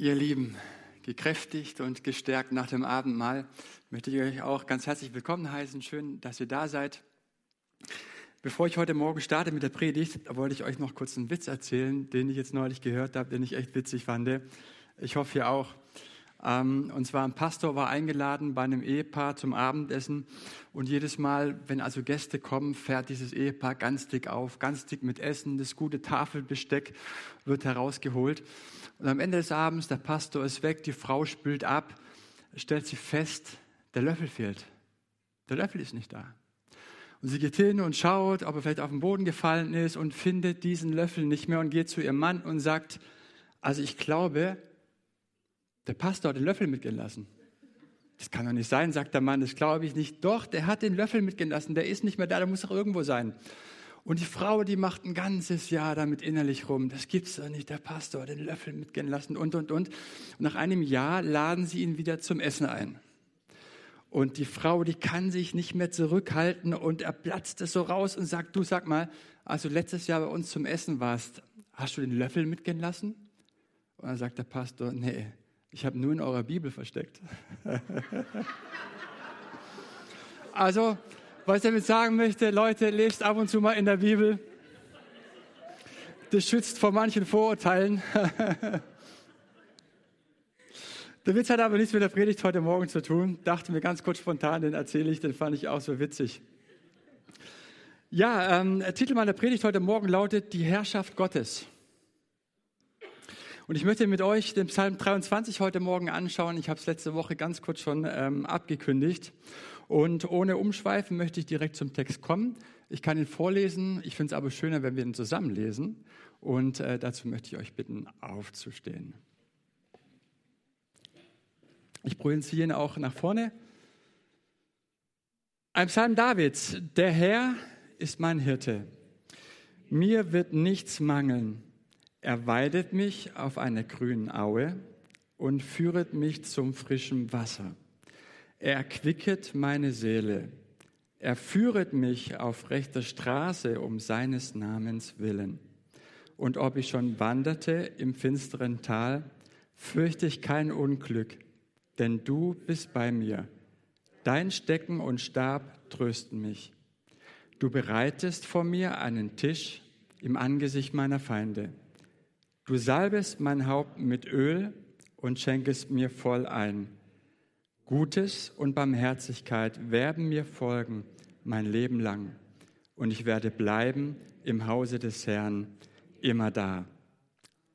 Ihr Lieben, gekräftigt und gestärkt nach dem Abendmahl, möchte ich euch auch ganz herzlich willkommen heißen. Schön, dass ihr da seid. Bevor ich heute Morgen starte mit der Predigt, wollte ich euch noch kurz einen Witz erzählen, den ich jetzt neulich gehört habe, den ich echt witzig fand. Ich hoffe, ihr auch. Ähm, und zwar ein Pastor war eingeladen bei einem Ehepaar zum Abendessen. Und jedes Mal, wenn also Gäste kommen, fährt dieses Ehepaar ganz dick auf, ganz dick mit Essen. Das gute Tafelbesteck wird herausgeholt. Und am Ende des Abends, der Pastor ist weg, die Frau spült ab, stellt sie fest, der Löffel fehlt. Der Löffel ist nicht da. Und sie geht hin und schaut, ob er vielleicht auf den Boden gefallen ist und findet diesen Löffel nicht mehr und geht zu ihrem Mann und sagt, also ich glaube, der Pastor hat den Löffel mitgehen lassen. Das kann doch nicht sein, sagt der Mann, das glaube ich nicht. Doch, der hat den Löffel mitgehen lassen, der ist nicht mehr da, der muss doch irgendwo sein. Und die Frau, die macht ein ganzes Jahr damit innerlich rum. Das gibt's doch nicht, der Pastor hat den Löffel mitgehen lassen und, und, und. Und nach einem Jahr laden sie ihn wieder zum Essen ein. Und die Frau, die kann sich nicht mehr zurückhalten und er platzt es so raus und sagt, du sag mal, als du letztes Jahr bei uns zum Essen warst, hast du den Löffel mitgehen lassen? Und dann sagt der Pastor, nee, ich habe nur in eurer Bibel versteckt. also, was ich damit sagen möchte, Leute, lest ab und zu mal in der Bibel. Das schützt vor manchen Vorurteilen. der Witz hat aber nichts mit der Predigt heute Morgen zu tun. Dachte mir ganz kurz spontan, den erzähle ich, den fand ich auch so witzig. Ja, ähm, der Titel meiner Predigt heute Morgen lautet Die Herrschaft Gottes. Und ich möchte mit euch den Psalm 23 heute Morgen anschauen. Ich habe es letzte Woche ganz kurz schon ähm, abgekündigt. Und ohne Umschweifen möchte ich direkt zum Text kommen. Ich kann ihn vorlesen. Ich finde es aber schöner, wenn wir ihn zusammen lesen. Und äh, dazu möchte ich euch bitten, aufzustehen. Ich projiziere ihn auch nach vorne. Ein Psalm Davids. Der Herr ist mein Hirte. Mir wird nichts mangeln. Er weidet mich auf einer grünen Aue und führet mich zum frischen Wasser. Er erquicket meine Seele. Er führet mich auf rechter Straße um seines Namens willen. Und ob ich schon wanderte im finsteren Tal, fürchte ich kein Unglück, denn du bist bei mir. Dein Stecken und Stab trösten mich. Du bereitest vor mir einen Tisch im Angesicht meiner Feinde. Du salbest mein Haupt mit Öl und schenkest mir voll ein. Gutes und Barmherzigkeit werden mir folgen mein Leben lang. Und ich werde bleiben im Hause des Herrn immer da.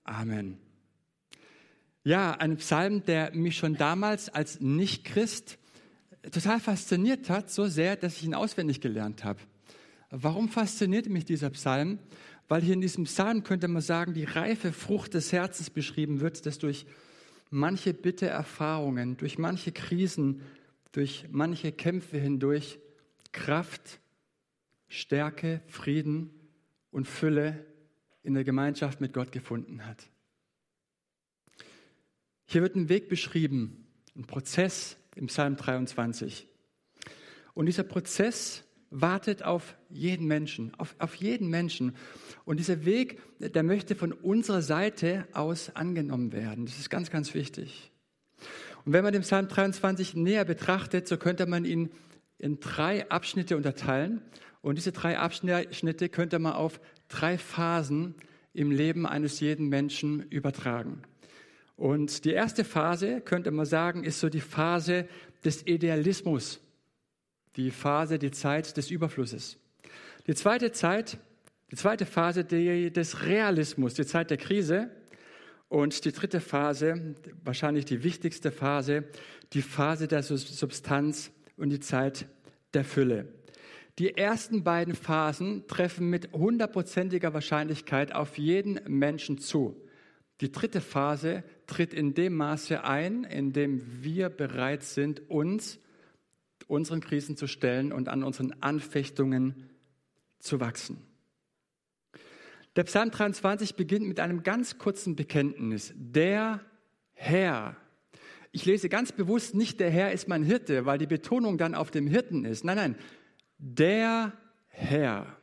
Amen. Ja, ein Psalm, der mich schon damals als Nicht-Christ total fasziniert hat, so sehr, dass ich ihn auswendig gelernt habe. Warum fasziniert mich dieser Psalm? Weil hier in diesem Psalm könnte man sagen, die reife Frucht des Herzens beschrieben wird, das durch manche bitte Erfahrungen, durch manche Krisen, durch manche Kämpfe hindurch Kraft, Stärke, Frieden und Fülle in der Gemeinschaft mit Gott gefunden hat. Hier wird ein Weg beschrieben, ein Prozess im Psalm 23. Und dieser Prozess wartet auf jeden Menschen, auf, auf jeden Menschen. Und dieser Weg, der möchte von unserer Seite aus angenommen werden. Das ist ganz, ganz wichtig. Und wenn man den Psalm 23 näher betrachtet, so könnte man ihn in drei Abschnitte unterteilen. Und diese drei Abschnitte könnte man auf drei Phasen im Leben eines jeden Menschen übertragen. Und die erste Phase, könnte man sagen, ist so die Phase des Idealismus die Phase, die Zeit des Überflusses. Die zweite Zeit, die zweite Phase die, des Realismus, die Zeit der Krise. Und die dritte Phase, wahrscheinlich die wichtigste Phase, die Phase der Substanz und die Zeit der Fülle. Die ersten beiden Phasen treffen mit hundertprozentiger Wahrscheinlichkeit auf jeden Menschen zu. Die dritte Phase tritt in dem Maße ein, in dem wir bereit sind, uns unseren Krisen zu stellen und an unseren Anfechtungen zu wachsen. Der Psalm 23 beginnt mit einem ganz kurzen Bekenntnis. Der Herr. Ich lese ganz bewusst nicht, der Herr ist mein Hirte, weil die Betonung dann auf dem Hirten ist. Nein, nein, der Herr.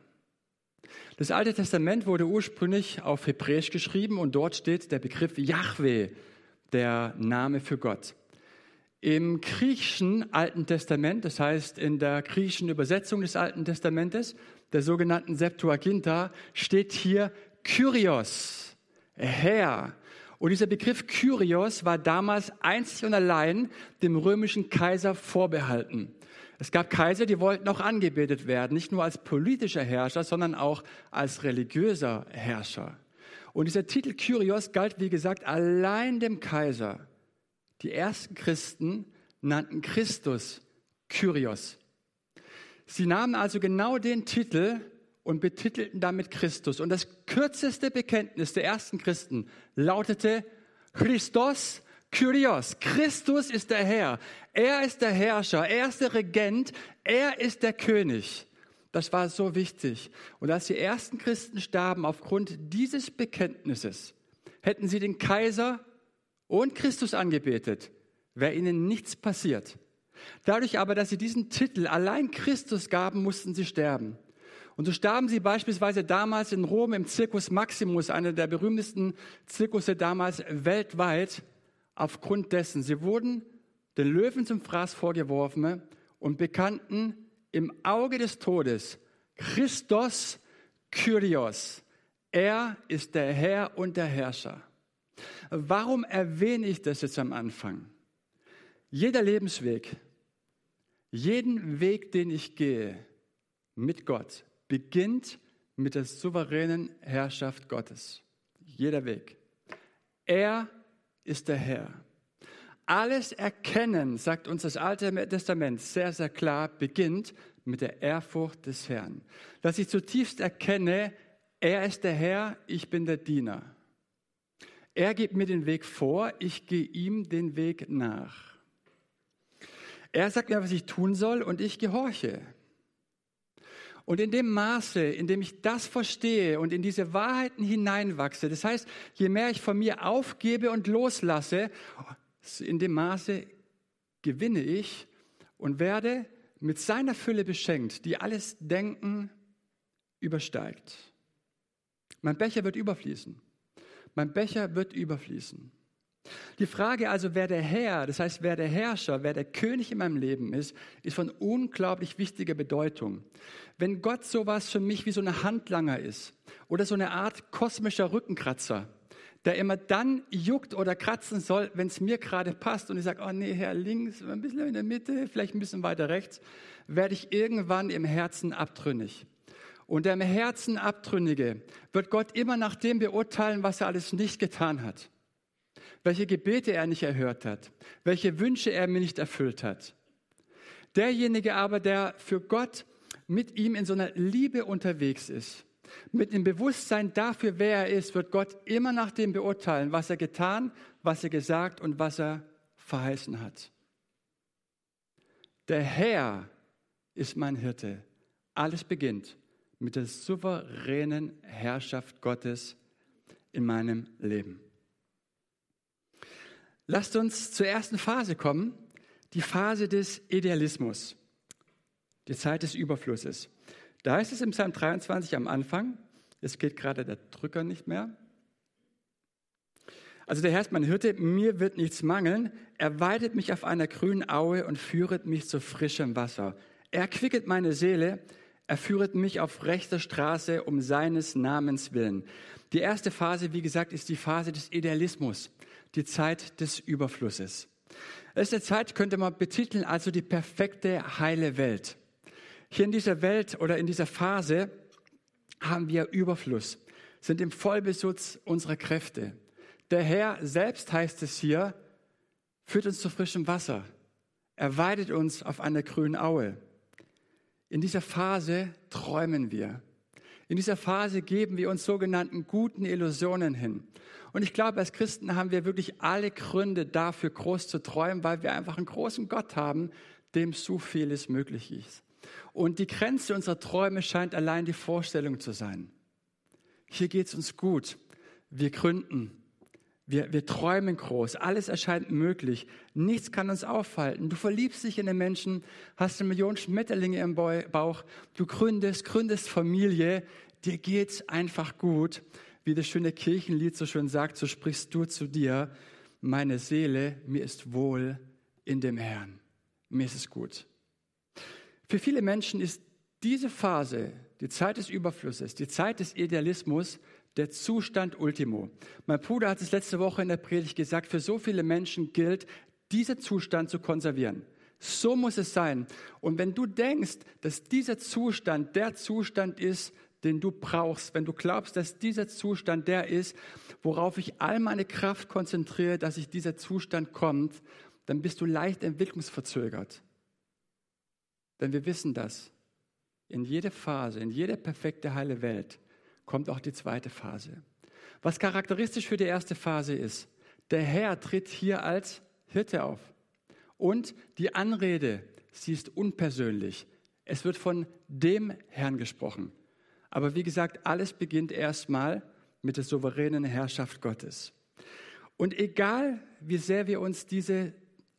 Das Alte Testament wurde ursprünglich auf Hebräisch geschrieben und dort steht der Begriff Yahweh der Name für Gott. Im griechischen Alten Testament, das heißt in der griechischen Übersetzung des Alten Testamentes, der sogenannten Septuaginta, steht hier Kyrios, Herr. Und dieser Begriff Kyrios war damals einzig und allein dem römischen Kaiser vorbehalten. Es gab Kaiser, die wollten auch angebetet werden, nicht nur als politischer Herrscher, sondern auch als religiöser Herrscher. Und dieser Titel Kyrios galt, wie gesagt, allein dem Kaiser. Die ersten Christen nannten Christus Kyrios. Sie nahmen also genau den Titel und betitelten damit Christus. Und das kürzeste Bekenntnis der ersten Christen lautete Christos Kyrios. Christus ist der Herr. Er ist der Herrscher. Er ist der Regent. Er ist der König. Das war so wichtig. Und als die ersten Christen starben aufgrund dieses Bekenntnisses, hätten sie den Kaiser und Christus angebetet, wäre ihnen nichts passiert. Dadurch aber, dass sie diesen Titel allein Christus gaben, mussten sie sterben. Und so starben sie beispielsweise damals in Rom im Circus Maximus, einer der berühmtesten Zirkusse damals weltweit, aufgrund dessen. Sie wurden den Löwen zum Fraß vorgeworfen und bekannten im Auge des Todes Christos Kyrios. Er ist der Herr und der Herrscher. Warum erwähne ich das jetzt am Anfang? Jeder Lebensweg, jeden Weg, den ich gehe mit Gott, beginnt mit der souveränen Herrschaft Gottes. Jeder Weg. Er ist der Herr. Alles Erkennen, sagt uns das Alte Testament sehr, sehr klar, beginnt mit der Ehrfurcht des Herrn. Dass ich zutiefst erkenne, er ist der Herr, ich bin der Diener. Er gibt mir den Weg vor, ich gehe ihm den Weg nach. Er sagt mir, was ich tun soll und ich gehorche. Und in dem Maße, in dem ich das verstehe und in diese Wahrheiten hineinwachse, das heißt, je mehr ich von mir aufgebe und loslasse, in dem Maße gewinne ich und werde mit seiner Fülle beschenkt, die alles Denken übersteigt. Mein Becher wird überfließen. Mein Becher wird überfließen. Die Frage also, wer der Herr, das heißt, wer der Herrscher, wer der König in meinem Leben ist, ist von unglaublich wichtiger Bedeutung. Wenn Gott sowas für mich wie so eine Handlanger ist oder so eine Art kosmischer Rückenkratzer, der immer dann juckt oder kratzen soll, wenn es mir gerade passt und ich sage, oh nee, Herr, links, ein bisschen in der Mitte, vielleicht ein bisschen weiter rechts, werde ich irgendwann im Herzen abtrünnig. Und der im Herzen Abtrünnige wird Gott immer nach dem beurteilen, was er alles nicht getan hat welche Gebete er nicht erhört hat, welche Wünsche er mir nicht erfüllt hat. Derjenige aber, der für Gott mit ihm in so einer Liebe unterwegs ist, mit dem Bewusstsein dafür, wer er ist, wird Gott immer nach dem beurteilen, was er getan, was er gesagt und was er verheißen hat. Der Herr ist mein Hirte. Alles beginnt mit der souveränen Herrschaft Gottes in meinem Leben. Lasst uns zur ersten Phase kommen, die Phase des Idealismus, die Zeit des Überflusses. Da heißt es im Psalm 23 am Anfang, es geht gerade der Drücker nicht mehr. Also der Herr ist mein Hirte, mir wird nichts mangeln. Er weidet mich auf einer grünen Aue und führet mich zu frischem Wasser. Er quicket meine Seele, er führet mich auf rechter Straße um seines Namens willen. Die erste Phase, wie gesagt, ist die Phase des Idealismus die Zeit des Überflusses. Eine Zeit, könnte man betiteln, also die perfekte, heile Welt. Hier in dieser Welt oder in dieser Phase haben wir Überfluss, sind im Vollbesitz unserer Kräfte. Der Herr selbst heißt es hier, führt uns zu frischem Wasser. Er weidet uns auf einer grünen Aue. In dieser Phase träumen wir. In dieser Phase geben wir uns sogenannten guten Illusionen hin. Und ich glaube, als Christen haben wir wirklich alle Gründe dafür, groß zu träumen, weil wir einfach einen großen Gott haben, dem so vieles möglich ist. Und die Grenze unserer Träume scheint allein die Vorstellung zu sein. Hier geht es uns gut. Wir gründen. Wir, wir träumen groß. Alles erscheint möglich. Nichts kann uns aufhalten. Du verliebst dich in den Menschen, hast eine Million Schmetterlinge im Bauch. Du gründest, gründest Familie. Dir geht's einfach gut wie das schöne Kirchenlied so schön sagt, so sprichst du zu dir. meine Seele, mir ist wohl in dem Herrn. Mir ist es gut. Für viele Menschen ist diese Phase, die Zeit des Überflusses, die Zeit des Idealismus, der Zustand Ultimo. Mein Bruder hat es letzte Woche in der Predigt gesagt, für so viele Menschen gilt, diesen Zustand zu konservieren. So muss es sein. Und wenn du denkst, dass dieser Zustand der Zustand ist, den du brauchst, wenn du glaubst, dass dieser Zustand der ist, worauf ich all meine Kraft konzentriere, dass sich dieser Zustand kommt, dann bist du leicht entwicklungsverzögert. Denn wir wissen das. In jede Phase, in jede perfekte heile Welt kommt auch die zweite Phase. Was charakteristisch für die erste Phase ist, der Herr tritt hier als Hirte auf. Und die Anrede, sie ist unpersönlich. Es wird von dem Herrn gesprochen. Aber wie gesagt, alles beginnt erstmal mit der souveränen Herrschaft Gottes. Und egal, wie sehr wir uns diese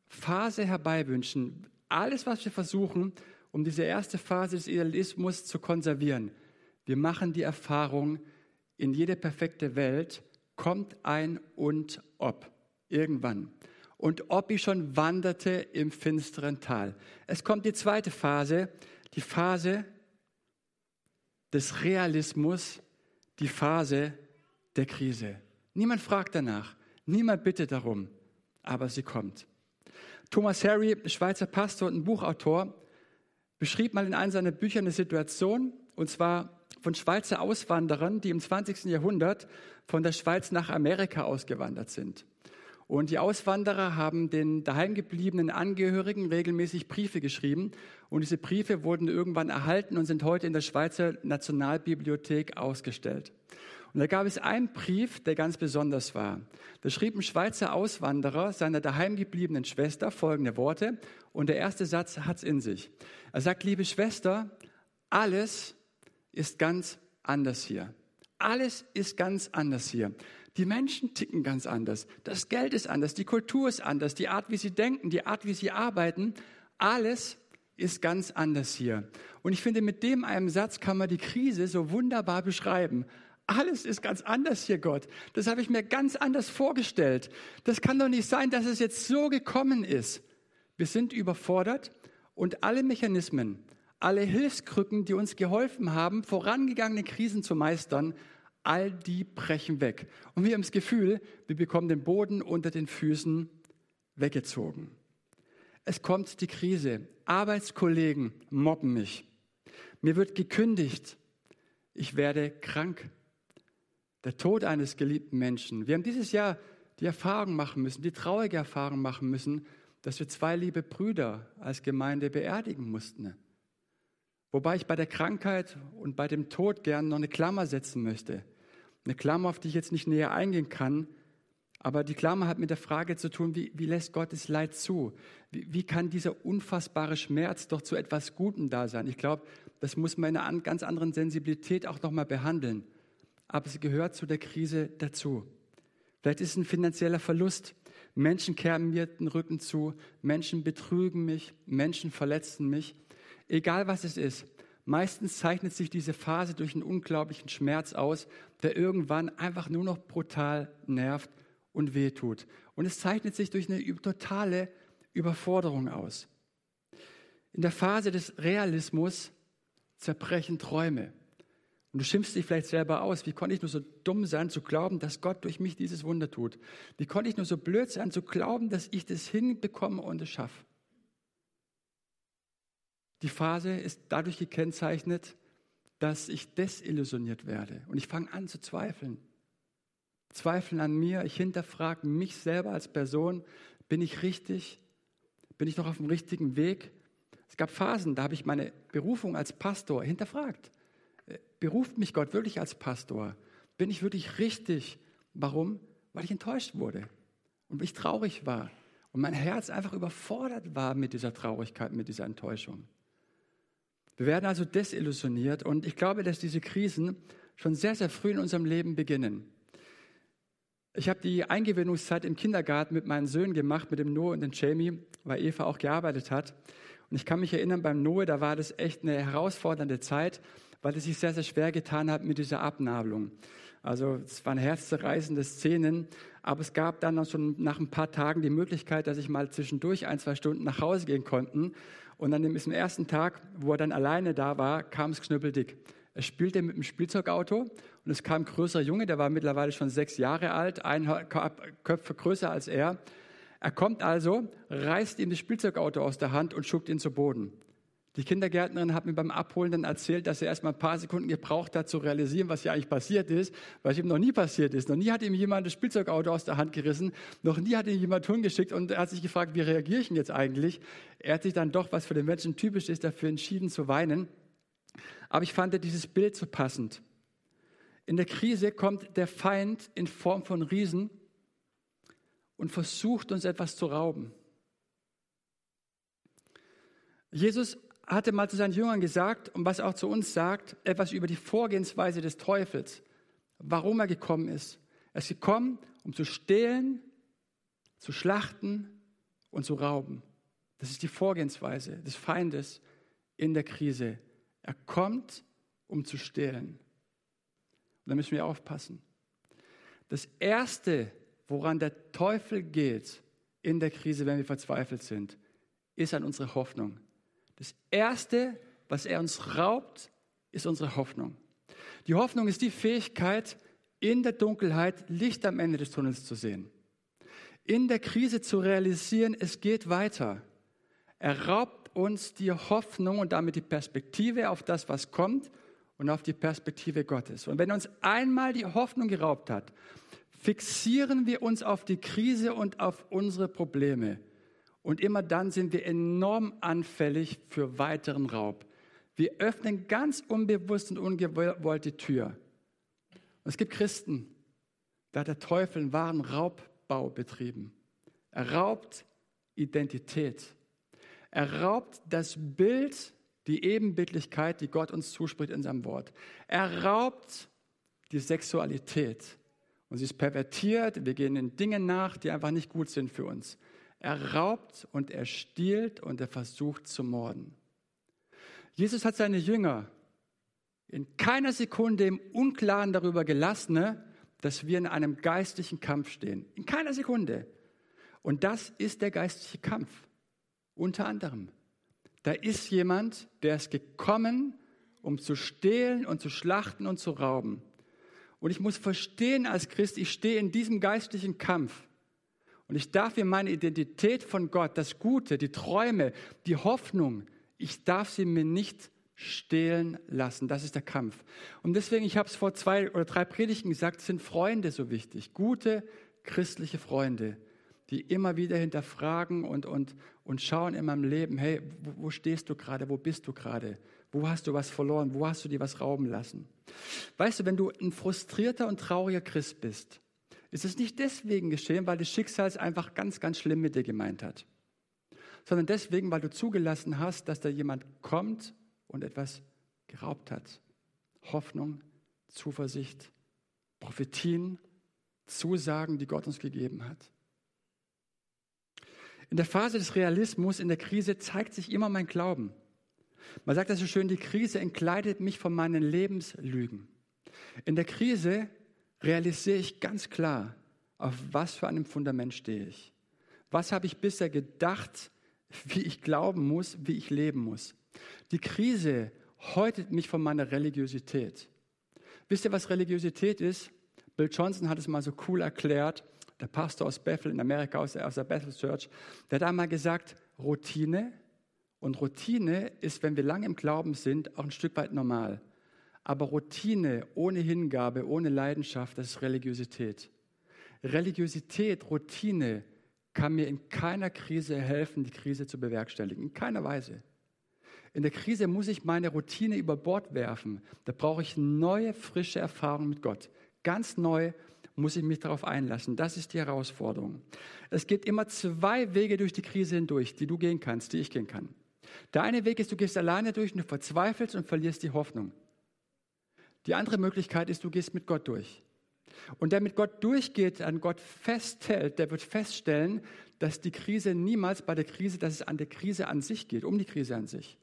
Phase herbeiwünschen, alles, was wir versuchen, um diese erste Phase des Idealismus zu konservieren, wir machen die Erfahrung, in jede perfekte Welt kommt ein und ob. Irgendwann. Und ob ich schon wanderte im finsteren Tal. Es kommt die zweite Phase, die Phase des Realismus, die Phase der Krise. Niemand fragt danach, niemand bittet darum, aber sie kommt. Thomas Harry, Schweizer Pastor und Buchautor, beschrieb mal in einem seiner Bücher eine Situation, und zwar von Schweizer Auswanderern, die im 20. Jahrhundert von der Schweiz nach Amerika ausgewandert sind. Und die Auswanderer haben den daheimgebliebenen Angehörigen regelmäßig Briefe geschrieben. Und diese Briefe wurden irgendwann erhalten und sind heute in der Schweizer Nationalbibliothek ausgestellt. Und da gab es einen Brief, der ganz besonders war. Da schrieb ein Schweizer Auswanderer seiner daheimgebliebenen Schwester folgende Worte. Und der erste Satz hat es in sich. Er sagt, liebe Schwester, alles ist ganz anders hier. Alles ist ganz anders hier. Die Menschen ticken ganz anders. Das Geld ist anders, die Kultur ist anders, die Art, wie sie denken, die Art, wie sie arbeiten. Alles ist ganz anders hier. Und ich finde, mit dem einen Satz kann man die Krise so wunderbar beschreiben. Alles ist ganz anders hier, Gott. Das habe ich mir ganz anders vorgestellt. Das kann doch nicht sein, dass es jetzt so gekommen ist. Wir sind überfordert und alle Mechanismen, alle Hilfskrücken, die uns geholfen haben, vorangegangene Krisen zu meistern, all die brechen weg. Und wir haben das Gefühl, wir bekommen den Boden unter den Füßen weggezogen. Es kommt die Krise. Arbeitskollegen mobben mich. Mir wird gekündigt. Ich werde krank. Der Tod eines geliebten Menschen. Wir haben dieses Jahr die Erfahrung machen müssen, die traurige Erfahrung machen müssen, dass wir zwei liebe Brüder als Gemeinde beerdigen mussten. Wobei ich bei der Krankheit und bei dem Tod gern noch eine Klammer setzen möchte. Eine Klammer, auf die ich jetzt nicht näher eingehen kann, aber die Klammer hat mit der Frage zu tun, wie, wie lässt Gottes Leid zu? Wie, wie, kann dieser unfassbare Schmerz doch zu etwas Gutem da sein? Ich glaube, das muss man in einer ganz anderen Sensibilität auch nochmal behandeln. Aber es gehört zu der Krise dazu. Vielleicht ist es ein finanzieller Verlust. Menschen kehren mir den Rücken zu, Menschen betrügen mich, Menschen verletzen mich. Egal was es ist, Meistens zeichnet sich diese Phase durch einen unglaublichen Schmerz aus, der irgendwann einfach nur noch brutal nervt und wehtut. Und es zeichnet sich durch eine totale Überforderung aus. In der Phase des Realismus zerbrechen Träume. Und du schimpfst dich vielleicht selber aus. Wie konnte ich nur so dumm sein, zu glauben, dass Gott durch mich dieses Wunder tut? Wie konnte ich nur so blöd sein, zu glauben, dass ich das hinbekomme und es schaffe? Die Phase ist dadurch gekennzeichnet, dass ich desillusioniert werde und ich fange an zu zweifeln. Zweifeln an mir, ich hinterfrage mich selber als Person, bin ich richtig? Bin ich noch auf dem richtigen Weg? Es gab Phasen, da habe ich meine Berufung als Pastor hinterfragt. Äh, beruft mich Gott wirklich als Pastor? Bin ich wirklich richtig? Warum? Weil ich enttäuscht wurde und ich traurig war und mein Herz einfach überfordert war mit dieser Traurigkeit, mit dieser Enttäuschung. Wir werden also desillusioniert und ich glaube, dass diese Krisen schon sehr, sehr früh in unserem Leben beginnen. Ich habe die Eingewöhnungszeit im Kindergarten mit meinen Söhnen gemacht, mit dem Noah und dem Jamie, weil Eva auch gearbeitet hat. Und ich kann mich erinnern, beim Noah, da war das echt eine herausfordernde Zeit, weil es sich sehr, sehr schwer getan hat mit dieser Abnabelung. Also es waren herzzerreißende Szenen, aber es gab dann noch schon nach ein paar Tagen die Möglichkeit, dass ich mal zwischendurch ein, zwei Stunden nach Hause gehen konnte. Und ist am ersten Tag, wo er dann alleine da war, kam es knüppeldick. Er spielte mit dem Spielzeugauto und es kam ein größerer Junge, der war mittlerweile schon sechs Jahre alt, ein Köpfe größer als er. Er kommt also, reißt ihm das Spielzeugauto aus der Hand und schuckt ihn zu Boden. Die Kindergärtnerin hat mir beim Abholen dann erzählt, dass er erst mal ein paar Sekunden gebraucht hat, zu realisieren, was hier eigentlich passiert ist, was ihm noch nie passiert ist. Noch nie hat ihm jemand das Spielzeugauto aus der Hand gerissen, noch nie hat ihm jemand hingeschickt und er hat sich gefragt, wie reagiere ich denn jetzt eigentlich? Er hat sich dann doch, was für den Menschen typisch ist, dafür entschieden zu weinen. Aber ich fand dieses Bild so passend. In der Krise kommt der Feind in Form von Riesen und versucht uns etwas zu rauben. Jesus hatte mal zu seinen Jüngern gesagt und was auch zu uns sagt, etwas über die Vorgehensweise des Teufels, warum er gekommen ist. Er ist gekommen, um zu stehlen, zu schlachten und zu rauben. Das ist die Vorgehensweise des Feindes in der Krise. Er kommt, um zu stehlen. Und da müssen wir aufpassen. Das Erste, woran der Teufel geht in der Krise, wenn wir verzweifelt sind, ist an unsere Hoffnung. Das Erste, was er uns raubt, ist unsere Hoffnung. Die Hoffnung ist die Fähigkeit, in der Dunkelheit Licht am Ende des Tunnels zu sehen. In der Krise zu realisieren, es geht weiter. Er raubt uns die Hoffnung und damit die Perspektive auf das, was kommt und auf die Perspektive Gottes. Und wenn uns einmal die Hoffnung geraubt hat, fixieren wir uns auf die Krise und auf unsere Probleme. Und immer dann sind wir enorm anfällig für weiteren Raub. Wir öffnen ganz unbewusst und ungewollt die Tür. Und es gibt Christen, da hat der Teufel einen wahren Raubbau betrieben. Er raubt Identität. Er raubt das Bild, die Ebenbildlichkeit, die Gott uns zuspricht in seinem Wort. Er raubt die Sexualität. Und sie ist pervertiert. Wir gehen in Dinge nach, die einfach nicht gut sind für uns. Er raubt und er stiehlt und er versucht zu morden. Jesus hat seine Jünger in keiner Sekunde im Unklaren darüber gelassen, ne, dass wir in einem geistlichen Kampf stehen. In keiner Sekunde. Und das ist der geistliche Kampf. Unter anderem. Da ist jemand, der ist gekommen, um zu stehlen und zu schlachten und zu rauben. Und ich muss verstehen als Christ, ich stehe in diesem geistlichen Kampf. Und ich darf mir meine Identität von Gott, das Gute, die Träume, die Hoffnung, ich darf sie mir nicht stehlen lassen. Das ist der Kampf. Und deswegen, ich habe es vor zwei oder drei Predigten gesagt, sind Freunde so wichtig. Gute christliche Freunde, die immer wieder hinterfragen und, und, und schauen in meinem Leben, hey, wo, wo stehst du gerade? Wo bist du gerade? Wo hast du was verloren? Wo hast du dir was rauben lassen? Weißt du, wenn du ein frustrierter und trauriger Christ bist, ist es nicht deswegen geschehen, weil das Schicksal es einfach ganz, ganz schlimm mit dir gemeint hat, sondern deswegen, weil du zugelassen hast, dass da jemand kommt und etwas geraubt hat. Hoffnung, Zuversicht, Prophetien, Zusagen, die Gott uns gegeben hat. In der Phase des Realismus, in der Krise, zeigt sich immer mein Glauben. Man sagt das so schön, die Krise entkleidet mich von meinen Lebenslügen. In der Krise realisiere ich ganz klar, auf was für einem Fundament stehe ich. Was habe ich bisher gedacht, wie ich glauben muss, wie ich leben muss. Die Krise häutet mich von meiner Religiosität. Wisst ihr, was Religiosität ist? Bill Johnson hat es mal so cool erklärt, der Pastor aus Bethel in Amerika, aus der, Bethel Church, der hat einmal gesagt, Routine. Und Routine ist, wenn wir lange im Glauben sind, auch ein Stück weit normal. Aber Routine ohne Hingabe, ohne Leidenschaft, das ist Religiosität. Religiosität, Routine kann mir in keiner Krise helfen, die Krise zu bewerkstelligen. In keiner Weise. In der Krise muss ich meine Routine über Bord werfen. Da brauche ich neue, frische Erfahrungen mit Gott. Ganz neu muss ich mich darauf einlassen. Das ist die Herausforderung. Es gibt immer zwei Wege durch die Krise hindurch, die du gehen kannst, die ich gehen kann. Der eine Weg ist, du gehst alleine durch und du verzweifelst und verlierst die Hoffnung. Die andere Möglichkeit ist, du gehst mit Gott durch. Und der mit Gott durchgeht, an Gott festhält, der wird feststellen, dass die Krise niemals bei der Krise, dass es an der Krise an sich geht, um die Krise an sich,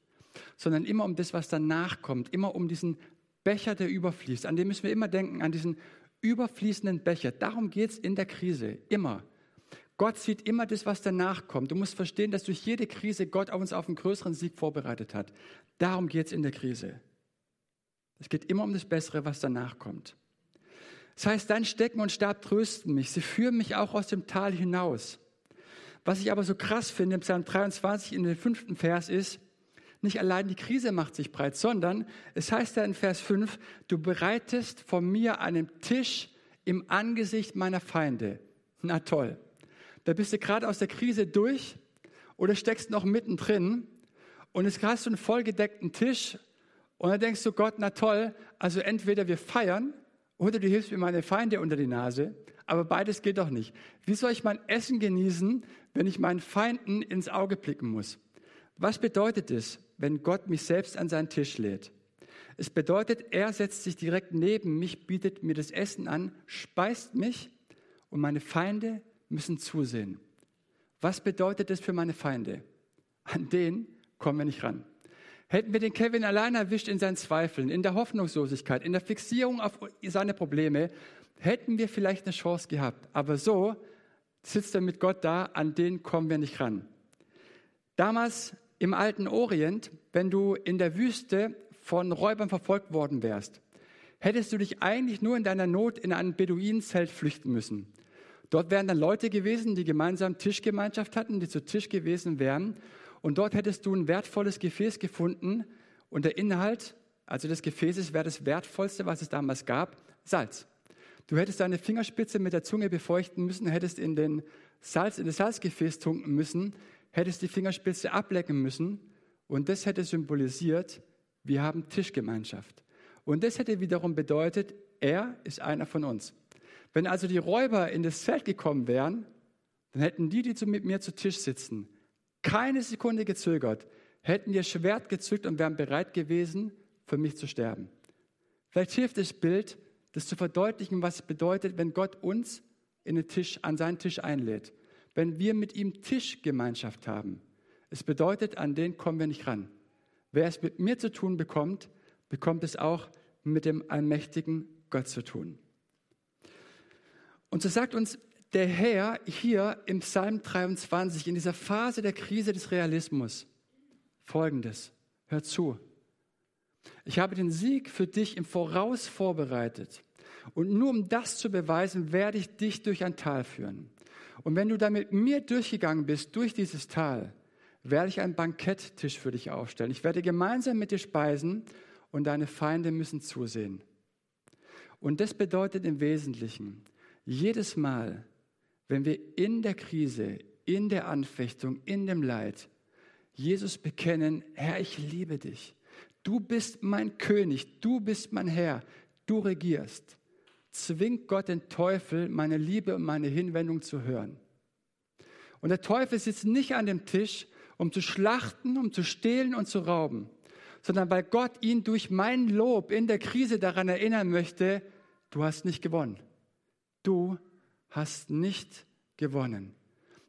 sondern immer um das, was danach kommt, immer um diesen Becher, der überfließt. An den müssen wir immer denken, an diesen überfließenden Becher. Darum geht es in der Krise, immer. Gott sieht immer das, was danach kommt. Du musst verstehen, dass durch jede Krise Gott uns auf einen größeren Sieg vorbereitet hat. Darum geht es in der Krise. Es geht immer um das Bessere, was danach kommt. Das heißt, dein Stecken und Stab trösten mich. Sie führen mich auch aus dem Tal hinaus. Was ich aber so krass finde im Psalm 23 in den fünften Vers ist, nicht allein die Krise macht sich breit, sondern es heißt da in Vers 5, du bereitest vor mir einen Tisch im Angesicht meiner Feinde. Na toll. Da bist du gerade aus der Krise durch oder steckst noch mittendrin und jetzt hast du einen vollgedeckten Tisch und dann denkst du, Gott, na toll, also entweder wir feiern oder du hilfst mir meine Feinde unter die Nase, aber beides geht doch nicht. Wie soll ich mein Essen genießen, wenn ich meinen Feinden ins Auge blicken muss? Was bedeutet es, wenn Gott mich selbst an seinen Tisch lädt? Es bedeutet, er setzt sich direkt neben mich, bietet mir das Essen an, speist mich und meine Feinde müssen zusehen. Was bedeutet das für meine Feinde? An den kommen wir nicht ran. Hätten wir den Kevin allein erwischt in seinen Zweifeln, in der Hoffnungslosigkeit, in der Fixierung auf seine Probleme, hätten wir vielleicht eine Chance gehabt. Aber so sitzt er mit Gott da, an den kommen wir nicht ran. Damals im alten Orient, wenn du in der Wüste von Räubern verfolgt worden wärst, hättest du dich eigentlich nur in deiner Not in ein Beduinenzelt flüchten müssen. Dort wären dann Leute gewesen, die gemeinsam Tischgemeinschaft hatten, die zu Tisch gewesen wären. Und dort hättest du ein wertvolles Gefäß gefunden. Und der Inhalt, also des Gefäßes, wäre das wertvollste, was es damals gab, Salz. Du hättest deine Fingerspitze mit der Zunge befeuchten müssen, hättest in, den Salz, in das Salzgefäß tunken müssen, hättest die Fingerspitze ablecken müssen. Und das hätte symbolisiert, wir haben Tischgemeinschaft. Und das hätte wiederum bedeutet, er ist einer von uns. Wenn also die Räuber in das Zelt gekommen wären, dann hätten die, die mit mir zu Tisch sitzen, keine Sekunde gezögert, hätten ihr Schwert gezückt und wären bereit gewesen, für mich zu sterben. Vielleicht hilft das Bild, das zu verdeutlichen, was es bedeutet, wenn Gott uns in den Tisch, an seinen Tisch einlädt. Wenn wir mit ihm Tischgemeinschaft haben. Es bedeutet, an den kommen wir nicht ran. Wer es mit mir zu tun bekommt, bekommt es auch mit dem allmächtigen Gott zu tun. Und so sagt uns der Herr hier im Psalm 23, in dieser Phase der Krise des Realismus, folgendes. Hör zu. Ich habe den Sieg für dich im Voraus vorbereitet. Und nur um das zu beweisen, werde ich dich durch ein Tal führen. Und wenn du da mit mir durchgegangen bist, durch dieses Tal, werde ich einen Banketttisch für dich aufstellen. Ich werde gemeinsam mit dir speisen und deine Feinde müssen zusehen. Und das bedeutet im Wesentlichen, jedes Mal, wenn wir in der Krise, in der Anfechtung, in dem Leid Jesus bekennen, Herr, ich liebe dich. Du bist mein König, du bist mein Herr, du regierst. Zwingt Gott den Teufel, meine Liebe und meine Hinwendung zu hören. Und der Teufel sitzt nicht an dem Tisch, um zu schlachten, um zu stehlen und zu rauben, sondern weil Gott ihn durch mein Lob in der Krise daran erinnern möchte, du hast nicht gewonnen du hast nicht gewonnen.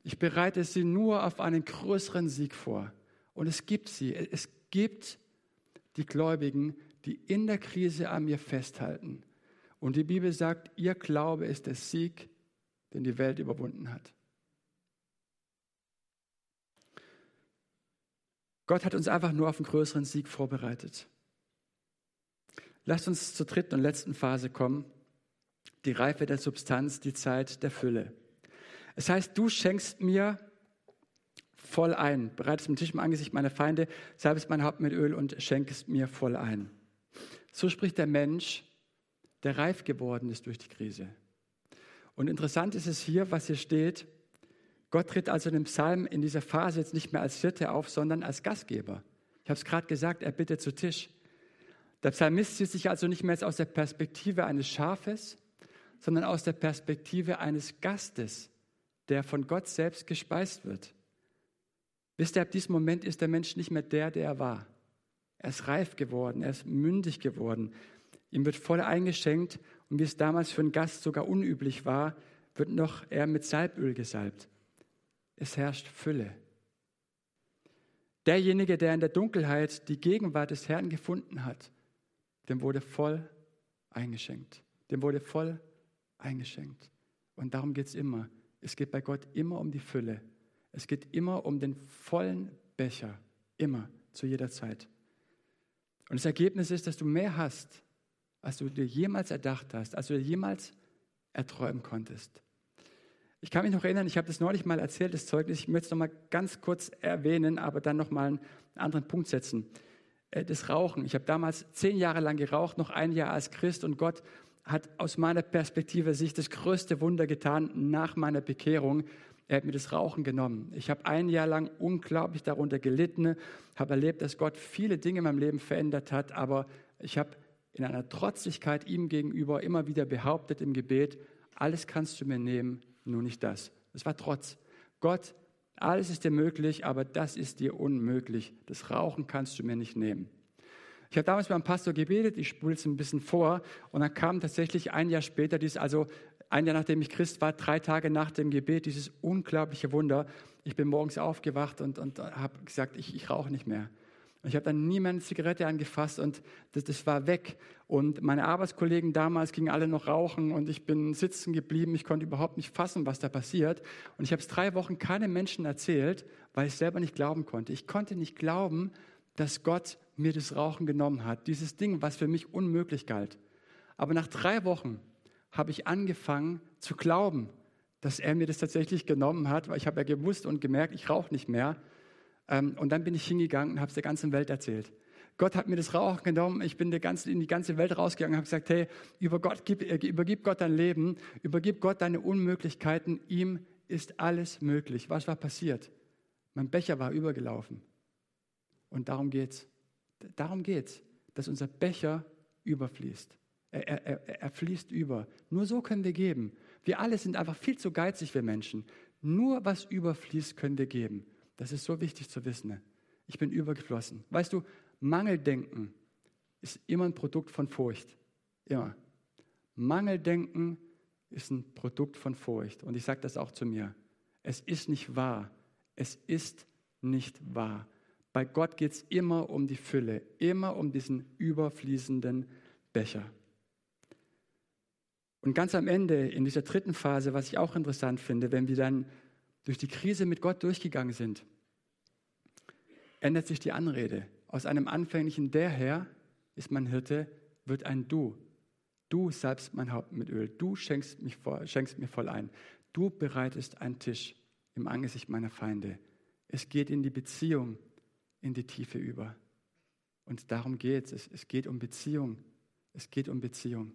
Ich bereite sie nur auf einen größeren Sieg vor. Und es gibt sie. Es gibt die Gläubigen, die in der Krise an mir festhalten. Und die Bibel sagt, ihr Glaube ist der Sieg, den die Welt überwunden hat. Gott hat uns einfach nur auf einen größeren Sieg vorbereitet. Lasst uns zur dritten und letzten Phase kommen die Reife der Substanz, die Zeit der Fülle. Es heißt, du schenkst mir voll ein, bereitest den Tisch im Angesicht meiner Feinde, salbest mein Haupt mit Öl und schenkst mir voll ein. So spricht der Mensch, der reif geworden ist durch die Krise. Und interessant ist es hier, was hier steht. Gott tritt also in dem Psalm in dieser Phase jetzt nicht mehr als Hirte auf, sondern als Gastgeber. Ich habe es gerade gesagt, er bittet zu Tisch. Der Psalmist sieht sich also nicht mehr jetzt aus der Perspektive eines Schafes, sondern aus der Perspektive eines Gastes, der von Gott selbst gespeist wird. Wisst ihr, ab diesem Moment ist der Mensch nicht mehr der, der er war. Er ist reif geworden, er ist mündig geworden. Ihm wird voll eingeschenkt und wie es damals für einen Gast sogar unüblich war, wird noch er mit Salböl gesalbt. Es herrscht Fülle. Derjenige, der in der Dunkelheit die Gegenwart des Herrn gefunden hat, dem wurde voll eingeschenkt. Dem wurde voll eingeschenkt. Und darum geht es immer. Es geht bei Gott immer um die Fülle. Es geht immer um den vollen Becher. Immer, zu jeder Zeit. Und das Ergebnis ist, dass du mehr hast, als du dir jemals erdacht hast, als du dir jemals erträumen konntest. Ich kann mich noch erinnern, ich habe das neulich mal erzählt, das Zeugnis. Ich möchte es noch mal ganz kurz erwähnen, aber dann noch mal einen anderen Punkt setzen. Äh, das Rauchen. Ich habe damals zehn Jahre lang geraucht, noch ein Jahr als Christ und Gott hat aus meiner Perspektive sich das größte Wunder getan nach meiner Bekehrung. Er hat mir das Rauchen genommen. Ich habe ein Jahr lang unglaublich darunter gelitten, habe erlebt, dass Gott viele Dinge in meinem Leben verändert hat, aber ich habe in einer Trotzigkeit ihm gegenüber immer wieder behauptet im Gebet, alles kannst du mir nehmen, nur nicht das. Das war Trotz. Gott, alles ist dir möglich, aber das ist dir unmöglich. Das Rauchen kannst du mir nicht nehmen. Ich habe damals beim Pastor gebetet, ich spule es ein bisschen vor, und dann kam tatsächlich ein Jahr später, dies, also ein Jahr nachdem ich Christ war, drei Tage nach dem Gebet, dieses unglaubliche Wunder. Ich bin morgens aufgewacht und, und habe gesagt, ich, ich rauche nicht mehr. Ich habe dann nie mehr eine Zigarette angefasst und das, das war weg. Und meine Arbeitskollegen damals gingen alle noch rauchen und ich bin sitzen geblieben. Ich konnte überhaupt nicht fassen, was da passiert. Und ich habe es drei Wochen keinem Menschen erzählt, weil ich selber nicht glauben konnte. Ich konnte nicht glauben, dass Gott mir das Rauchen genommen hat. Dieses Ding, was für mich unmöglich galt. Aber nach drei Wochen habe ich angefangen zu glauben, dass er mir das tatsächlich genommen hat, weil ich habe ja gewusst und gemerkt, ich rauche nicht mehr. Ähm, und dann bin ich hingegangen und habe es der ganzen Welt erzählt. Gott hat mir das Rauchen genommen. Ich bin in die ganze Welt rausgegangen und habe gesagt, hey, über Gott, gib, äh, übergib Gott dein Leben, übergib Gott deine Unmöglichkeiten. Ihm ist alles möglich. Was war passiert? Mein Becher war übergelaufen. Und darum geht's. Darum geht's, dass unser Becher überfließt. Er, er, er, fließt über. Nur so können wir geben. Wir alle sind einfach viel zu geizig, wir Menschen. Nur was überfließt, können wir geben. Das ist so wichtig zu wissen. Ich bin übergeflossen. Weißt du, Mangeldenken ist immer ein Produkt von Furcht. Immer. Mangeldenken ist ein Produkt von Furcht. Und ich sage das auch zu mir. Es ist nicht wahr. Es ist nicht wahr. Bei Gott geht es immer um die Fülle, immer um diesen überfließenden Becher. Und ganz am Ende, in dieser dritten Phase, was ich auch interessant finde, wenn wir dann durch die Krise mit Gott durchgegangen sind, ändert sich die Anrede. Aus einem anfänglichen Der Herr ist mein Hirte, wird ein Du. Du salbst mein Haupt mit Öl. Du schenkst, mich schenkst mir voll ein. Du bereitest einen Tisch im Angesicht meiner Feinde. Es geht in die Beziehung in die Tiefe über. Und darum geht es. Es geht um Beziehung. Es geht um Beziehung.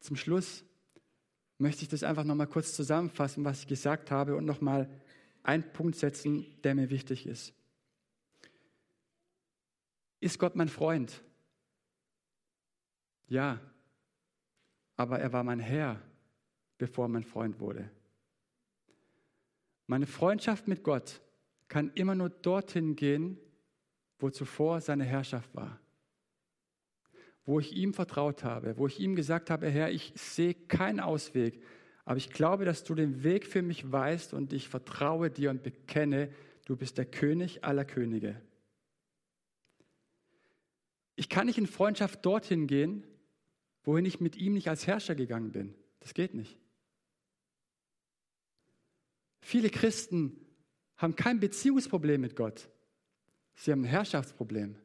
Zum Schluss möchte ich das einfach nochmal kurz zusammenfassen, was ich gesagt habe und nochmal einen Punkt setzen, der mir wichtig ist. Ist Gott mein Freund? Ja, aber er war mein Herr, bevor er mein Freund wurde. Meine Freundschaft mit Gott kann immer nur dorthin gehen, wo zuvor seine Herrschaft war. Wo ich ihm vertraut habe, wo ich ihm gesagt habe, Herr, ich sehe keinen Ausweg, aber ich glaube, dass du den Weg für mich weißt und ich vertraue dir und bekenne, du bist der König aller Könige. Ich kann nicht in Freundschaft dorthin gehen, wohin ich mit ihm nicht als Herrscher gegangen bin. Das geht nicht. Viele Christen haben kein Beziehungsproblem mit Gott. Sie haben ein Herrschaftsproblem.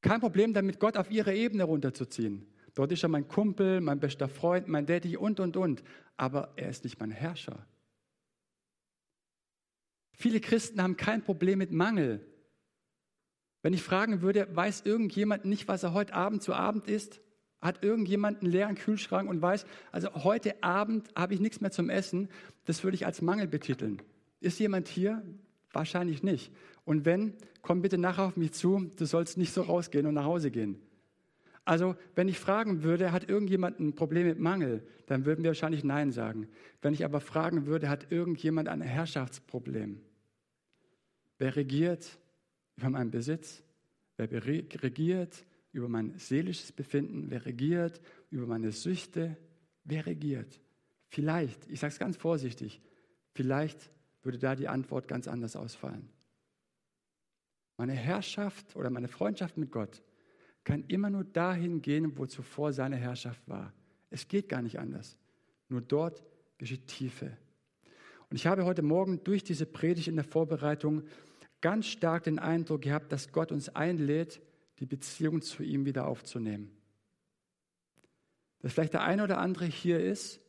Kein Problem damit, Gott auf ihre Ebene runterzuziehen. Dort ist er mein Kumpel, mein bester Freund, mein Daddy und, und, und. Aber er ist nicht mein Herrscher. Viele Christen haben kein Problem mit Mangel. Wenn ich fragen würde, weiß irgendjemand nicht, was er heute Abend zu Abend isst? Hat irgendjemand einen leeren Kühlschrank und weiß, also heute Abend habe ich nichts mehr zum Essen, das würde ich als Mangel betiteln. Ist jemand hier? Wahrscheinlich nicht. Und wenn, komm bitte nachher auf mich zu, du sollst nicht so rausgehen und nach Hause gehen. Also, wenn ich fragen würde, hat irgendjemand ein Problem mit Mangel, dann würden wir wahrscheinlich Nein sagen. Wenn ich aber fragen würde, hat irgendjemand ein Herrschaftsproblem? Wer regiert über meinen Besitz? Wer regiert über mein seelisches Befinden, wer regiert über meine Süchte, wer regiert. Vielleicht, ich sage es ganz vorsichtig, vielleicht würde da die Antwort ganz anders ausfallen. Meine Herrschaft oder meine Freundschaft mit Gott kann immer nur dahin gehen, wo zuvor seine Herrschaft war. Es geht gar nicht anders. Nur dort geschieht Tiefe. Und ich habe heute Morgen durch diese Predigt in der Vorbereitung ganz stark den Eindruck gehabt, dass Gott uns einlädt, die Beziehung zu ihm wieder aufzunehmen. Dass vielleicht der eine oder andere hier ist,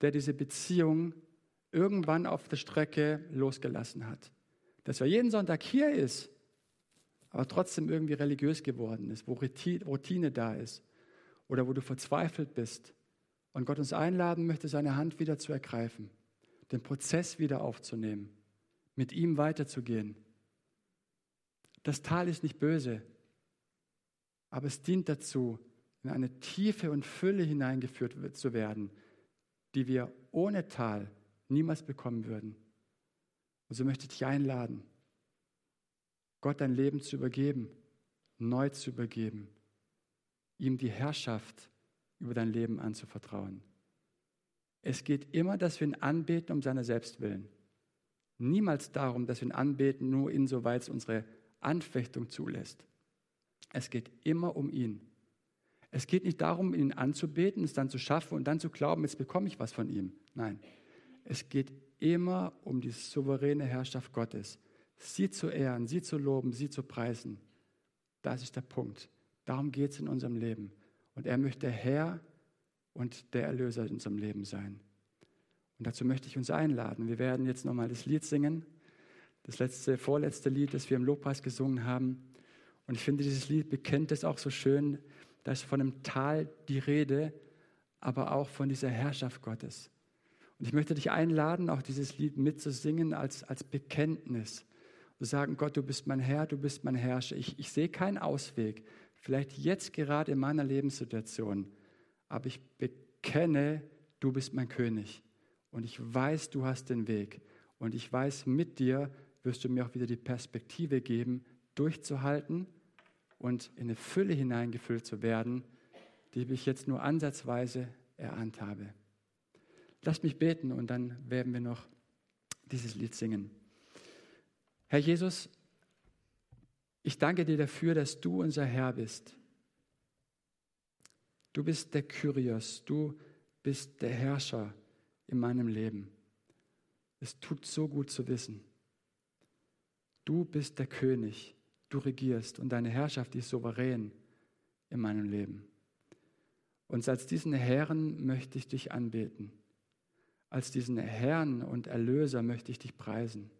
der diese Beziehung irgendwann auf der Strecke losgelassen hat. Dass er jeden Sonntag hier ist, aber trotzdem irgendwie religiös geworden ist, wo Routine da ist oder wo du verzweifelt bist und Gott uns einladen möchte, seine Hand wieder zu ergreifen, den Prozess wieder aufzunehmen, mit ihm weiterzugehen. Das Tal ist nicht böse, aber es dient dazu, in eine Tiefe und Fülle hineingeführt zu werden, die wir ohne Tal niemals bekommen würden. Und so möchte ich dich einladen, Gott dein Leben zu übergeben, neu zu übergeben, ihm die Herrschaft über dein Leben anzuvertrauen. Es geht immer, dass wir ihn anbeten um seiner selbst willen. Niemals darum, dass wir ihn anbeten, nur insoweit es unsere Anfechtung zulässt. Es geht immer um ihn. Es geht nicht darum, ihn anzubeten, es dann zu schaffen und dann zu glauben, jetzt bekomme ich was von ihm. Nein, es geht immer um die souveräne Herrschaft Gottes. Sie zu ehren, sie zu loben, sie zu preisen. Das ist der Punkt. Darum geht es in unserem Leben. Und er möchte Herr und der Erlöser in unserem Leben sein. Und dazu möchte ich uns einladen. Wir werden jetzt nochmal das Lied singen. Das letzte, vorletzte Lied, das wir im Lobpreis gesungen haben. Und ich finde, dieses Lied bekennt es auch so schön. Da ist von einem Tal die Rede, aber auch von dieser Herrschaft Gottes. Und ich möchte dich einladen, auch dieses Lied mitzusingen als, als Bekenntnis. Und sagen, Gott, du bist mein Herr, du bist mein Herrscher. Ich, ich sehe keinen Ausweg, vielleicht jetzt gerade in meiner Lebenssituation, aber ich bekenne, du bist mein König. Und ich weiß, du hast den Weg. Und ich weiß, mit dir wirst du mir auch wieder die Perspektive geben, durchzuhalten und in eine Fülle hineingefüllt zu werden, die ich jetzt nur ansatzweise erahnt habe. Lasst mich beten und dann werden wir noch dieses Lied singen. Herr Jesus, ich danke dir dafür, dass du unser Herr bist. Du bist der Kyrios, du bist der Herrscher in meinem Leben. Es tut so gut zu wissen. Du bist der König, du regierst und deine Herrschaft ist souverän in meinem Leben. Und als diesen Herrn möchte ich dich anbeten. Als diesen Herrn und Erlöser möchte ich dich preisen.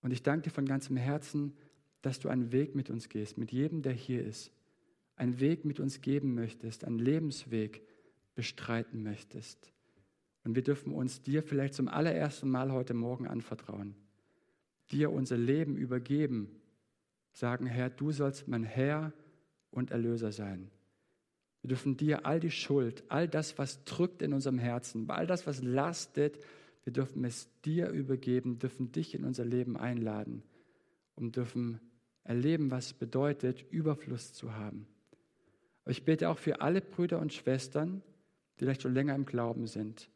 Und ich danke dir von ganzem Herzen, dass du einen Weg mit uns gehst, mit jedem, der hier ist. Einen Weg mit uns geben möchtest, einen Lebensweg bestreiten möchtest. Und wir dürfen uns dir vielleicht zum allerersten Mal heute Morgen anvertrauen. Dir unser Leben übergeben. Sagen, Herr, du sollst mein Herr und Erlöser sein. Wir dürfen dir all die Schuld, all das, was drückt in unserem Herzen, all das, was lastet, wir dürfen es dir übergeben, dürfen dich in unser Leben einladen und dürfen erleben, was es bedeutet, Überfluss zu haben. Aber ich bete auch für alle Brüder und Schwestern, die vielleicht schon länger im Glauben sind,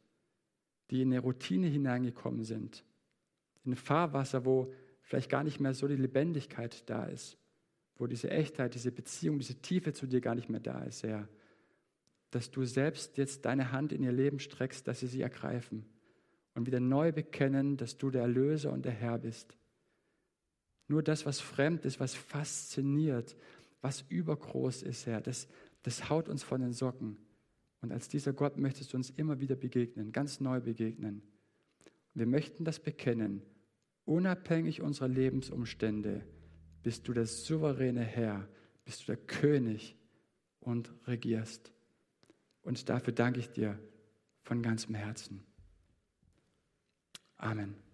die in eine Routine hineingekommen sind, in ein Fahrwasser, wo vielleicht gar nicht mehr so die Lebendigkeit da ist, wo diese Echtheit, diese Beziehung, diese Tiefe zu dir gar nicht mehr da ist, Herr dass du selbst jetzt deine Hand in ihr Leben streckst, dass sie sie ergreifen und wieder neu bekennen, dass du der Erlöser und der Herr bist. Nur das, was fremd ist, was fasziniert, was übergroß ist, Herr, das, das haut uns von den Socken. Und als dieser Gott möchtest du uns immer wieder begegnen, ganz neu begegnen. Wir möchten das bekennen, unabhängig unserer Lebensumstände bist du der souveräne Herr, bist du der König und regierst. Und dafür danke ich dir von ganzem Herzen. Amen.